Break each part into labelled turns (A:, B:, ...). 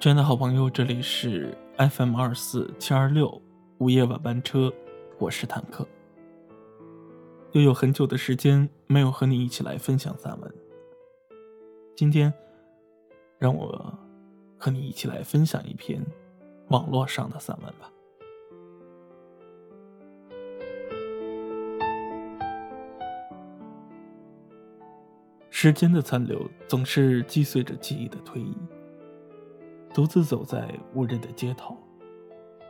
A: 亲爱的好朋友，这里是 FM 二四七二六午夜晚班车，我是坦克。又有很久的时间没有和你一起来分享散文，今天让我和你一起来分享一篇网络上的散文吧。时间的残留总是击碎着记忆的推移。独自走在无人的街头，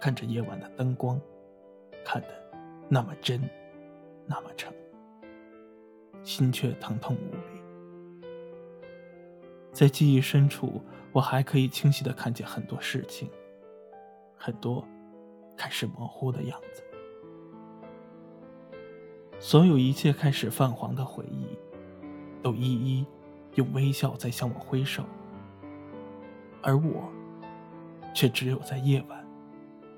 A: 看着夜晚的灯光，看得那么真，那么诚，心却疼痛无比。在记忆深处，我还可以清晰的看见很多事情，很多开始模糊的样子。所有一切开始泛黄的回忆，都一一用微笑在向我挥手。而我，却只有在夜晚，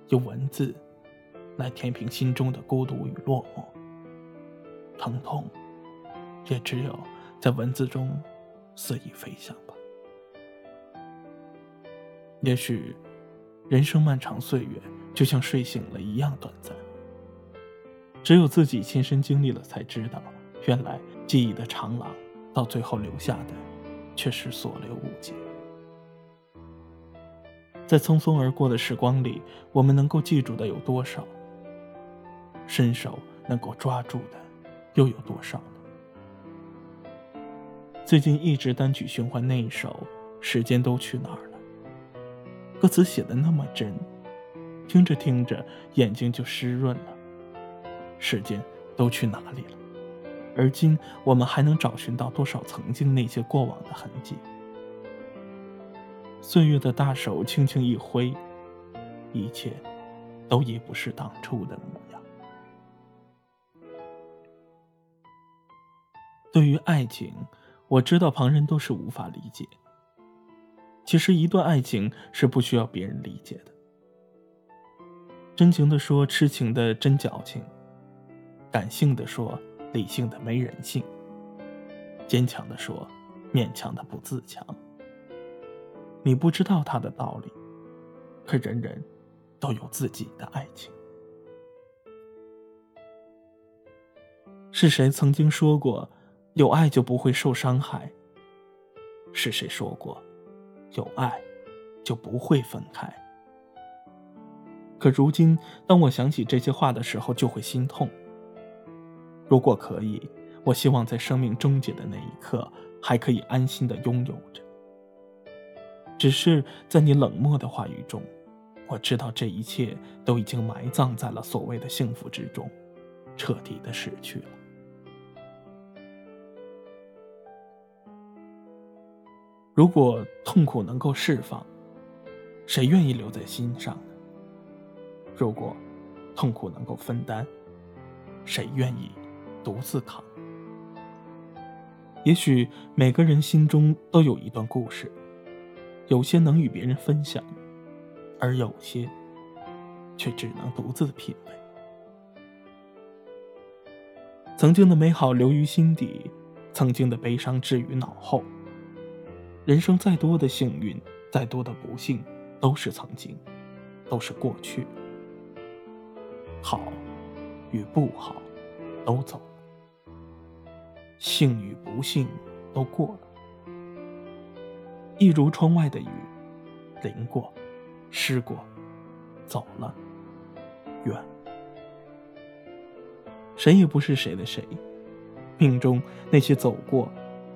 A: 用文字来填平心中的孤独与落寞。疼痛，也只有在文字中肆意飞翔吧。也许，人生漫长岁月就像睡醒了一样短暂。只有自己亲身经历了，才知道，原来记忆的长廊，到最后留下的，却是所留无几。在匆匆而过的时光里，我们能够记住的有多少？伸手能够抓住的又有多少呢？最近一直单曲循环那一首《时间都去哪儿了》，歌词写的那么真，听着听着眼睛就湿润了。时间都去哪里了？而今我们还能找寻到多少曾经那些过往的痕迹？岁月的大手轻轻一挥，一切都已不是当初的模样。对于爱情，我知道旁人都是无法理解。其实，一段爱情是不需要别人理解的。真情的说，痴情的真矫情；感性的说，理性的没人性；坚强的说，勉强的不自强。你不知道他的道理，可人人都有自己的爱情。是谁曾经说过，有爱就不会受伤害？是谁说过，有爱就不会分开？可如今，当我想起这些话的时候，就会心痛。如果可以，我希望在生命终结的那一刻，还可以安心的拥有着。只是在你冷漠的话语中，我知道这一切都已经埋葬在了所谓的幸福之中，彻底的失去了。如果痛苦能够释放，谁愿意留在心上呢？如果痛苦能够分担，谁愿意独自扛？也许每个人心中都有一段故事。有些能与别人分享，而有些却只能独自品味。曾经的美好留于心底，曾经的悲伤置于脑后。人生再多的幸运，再多的不幸，都是曾经，都是过去。好与不好，都走了；幸与不幸，都过了。一如窗外的雨，淋过，湿过，走了，远。谁也不是谁的谁，命中那些走过，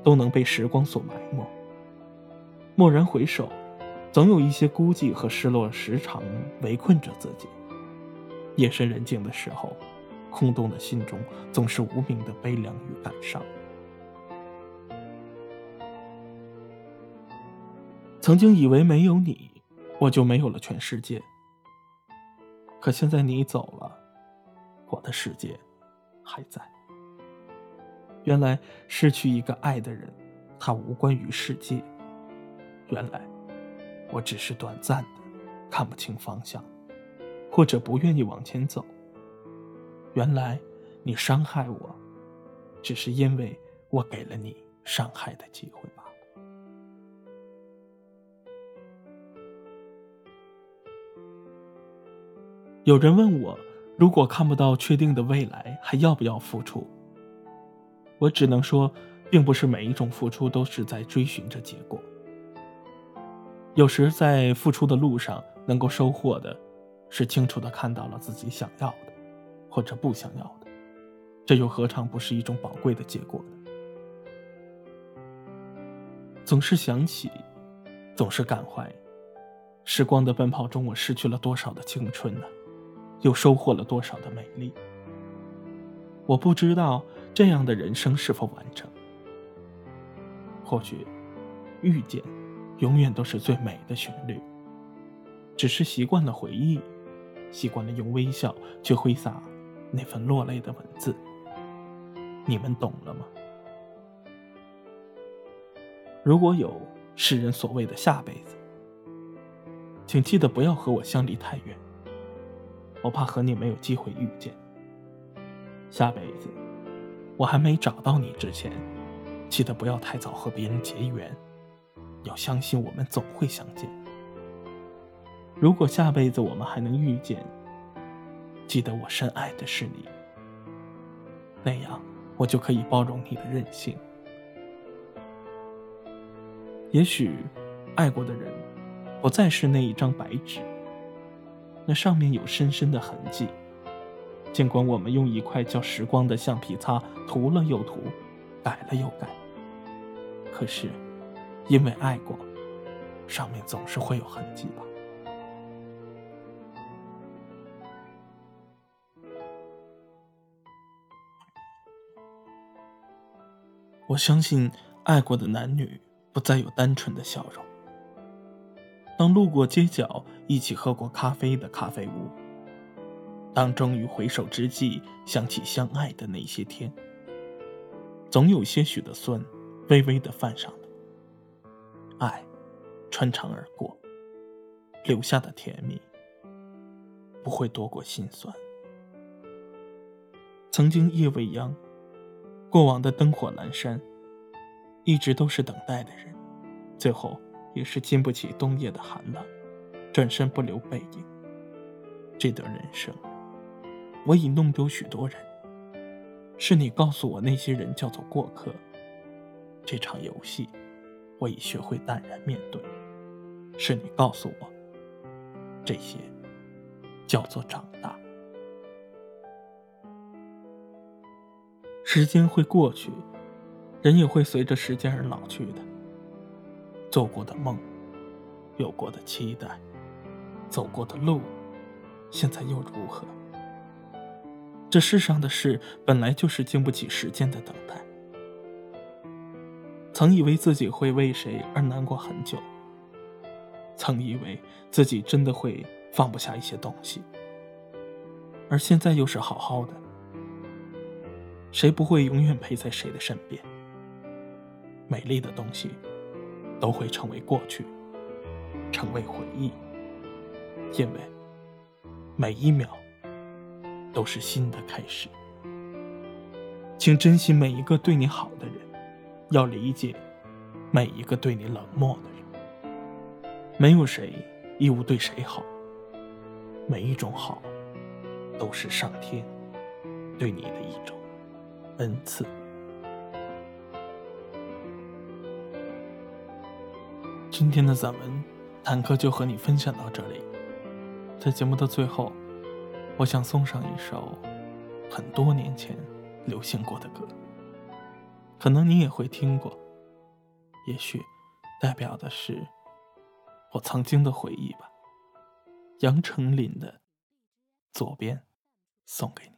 A: 都能被时光所埋没。蓦然回首，总有一些孤寂和失落时常围困着自己。夜深人静的时候，空洞的心中总是无名的悲凉与感伤。曾经以为没有你，我就没有了全世界。可现在你走了，我的世界还在。原来失去一个爱的人，他无关于世界。原来我只是短暂的看不清方向，或者不愿意往前走。原来你伤害我，只是因为我给了你伤害的机会有人问我，如果看不到确定的未来，还要不要付出？我只能说，并不是每一种付出都是在追寻着结果。有时在付出的路上，能够收获的，是清楚的看到了自己想要的，或者不想要的，这又何尝不是一种宝贵的结果呢？总是想起，总是感怀，时光的奔跑中，我失去了多少的青春呢？又收获了多少的美丽？我不知道这样的人生是否完整。或许，遇见，永远都是最美的旋律。只是习惯了回忆，习惯了用微笑去挥洒那份落泪的文字。你们懂了吗？如果有世人所谓的下辈子，请记得不要和我相离太远。我怕和你没有机会遇见。下辈子，我还没找到你之前，记得不要太早和别人结缘，要相信我们总会相见。如果下辈子我们还能遇见，记得我深爱的是你，那样我就可以包容你的任性。也许，爱过的人，不再是那一张白纸。那上面有深深的痕迹，尽管我们用一块叫时光的橡皮擦涂了又涂，改了又改，可是，因为爱过，上面总是会有痕迹吧。我相信，爱过的男女不再有单纯的笑容。当路过街角，一起喝过咖啡的咖啡屋；当终于回首之际，想起相爱的那些天，总有些许的酸，微微的泛上来。爱，穿肠而过，留下的甜蜜，不会多过心酸。曾经夜未央，过往的灯火阑珊，一直都是等待的人，最后。也是经不起冬夜的寒冷，转身不留背影。这段人生，我已弄丢许多人。是你告诉我那些人叫做过客。这场游戏，我已学会淡然面对。是你告诉我，这些叫做长大。时间会过去，人也会随着时间而老去的。做过的梦，有过的期待，走过的路，现在又如何？这世上的事本来就是经不起时间的等待。曾以为自己会为谁而难过很久，曾以为自己真的会放不下一些东西，而现在又是好好的。谁不会永远陪在谁的身边？美丽的东西。都会成为过去，成为回忆，因为每一秒都是新的开始。请珍惜每一个对你好的人，要理解每一个对你冷漠的人。没有谁义务对谁好，每一种好都是上天对你的一种恩赐。今天的散文，坦克就和你分享到这里。在节目的最后，我想送上一首很多年前流行过的歌，可能你也会听过，也许代表的是我曾经的回忆吧。杨丞琳的《左边》，送给你。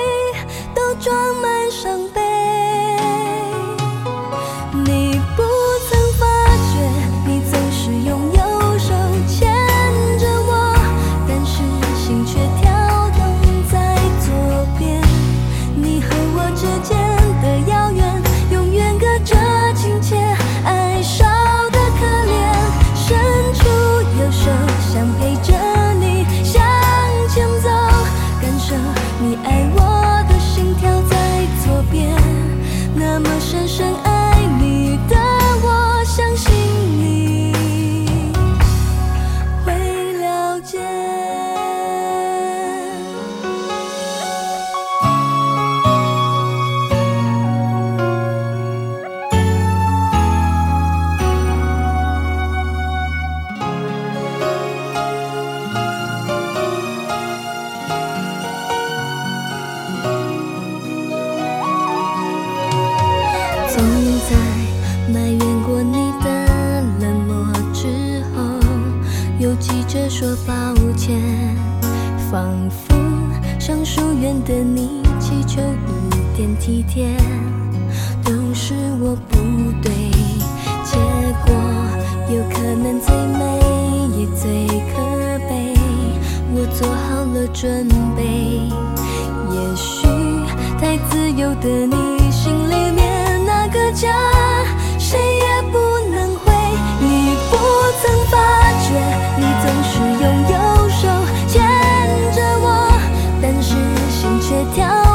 B: 可能最美也最可悲。我做好了准备也许太自由的你心里面那个家谁也不能回。你不曾发觉你总是用右手牵着我但是心却跳。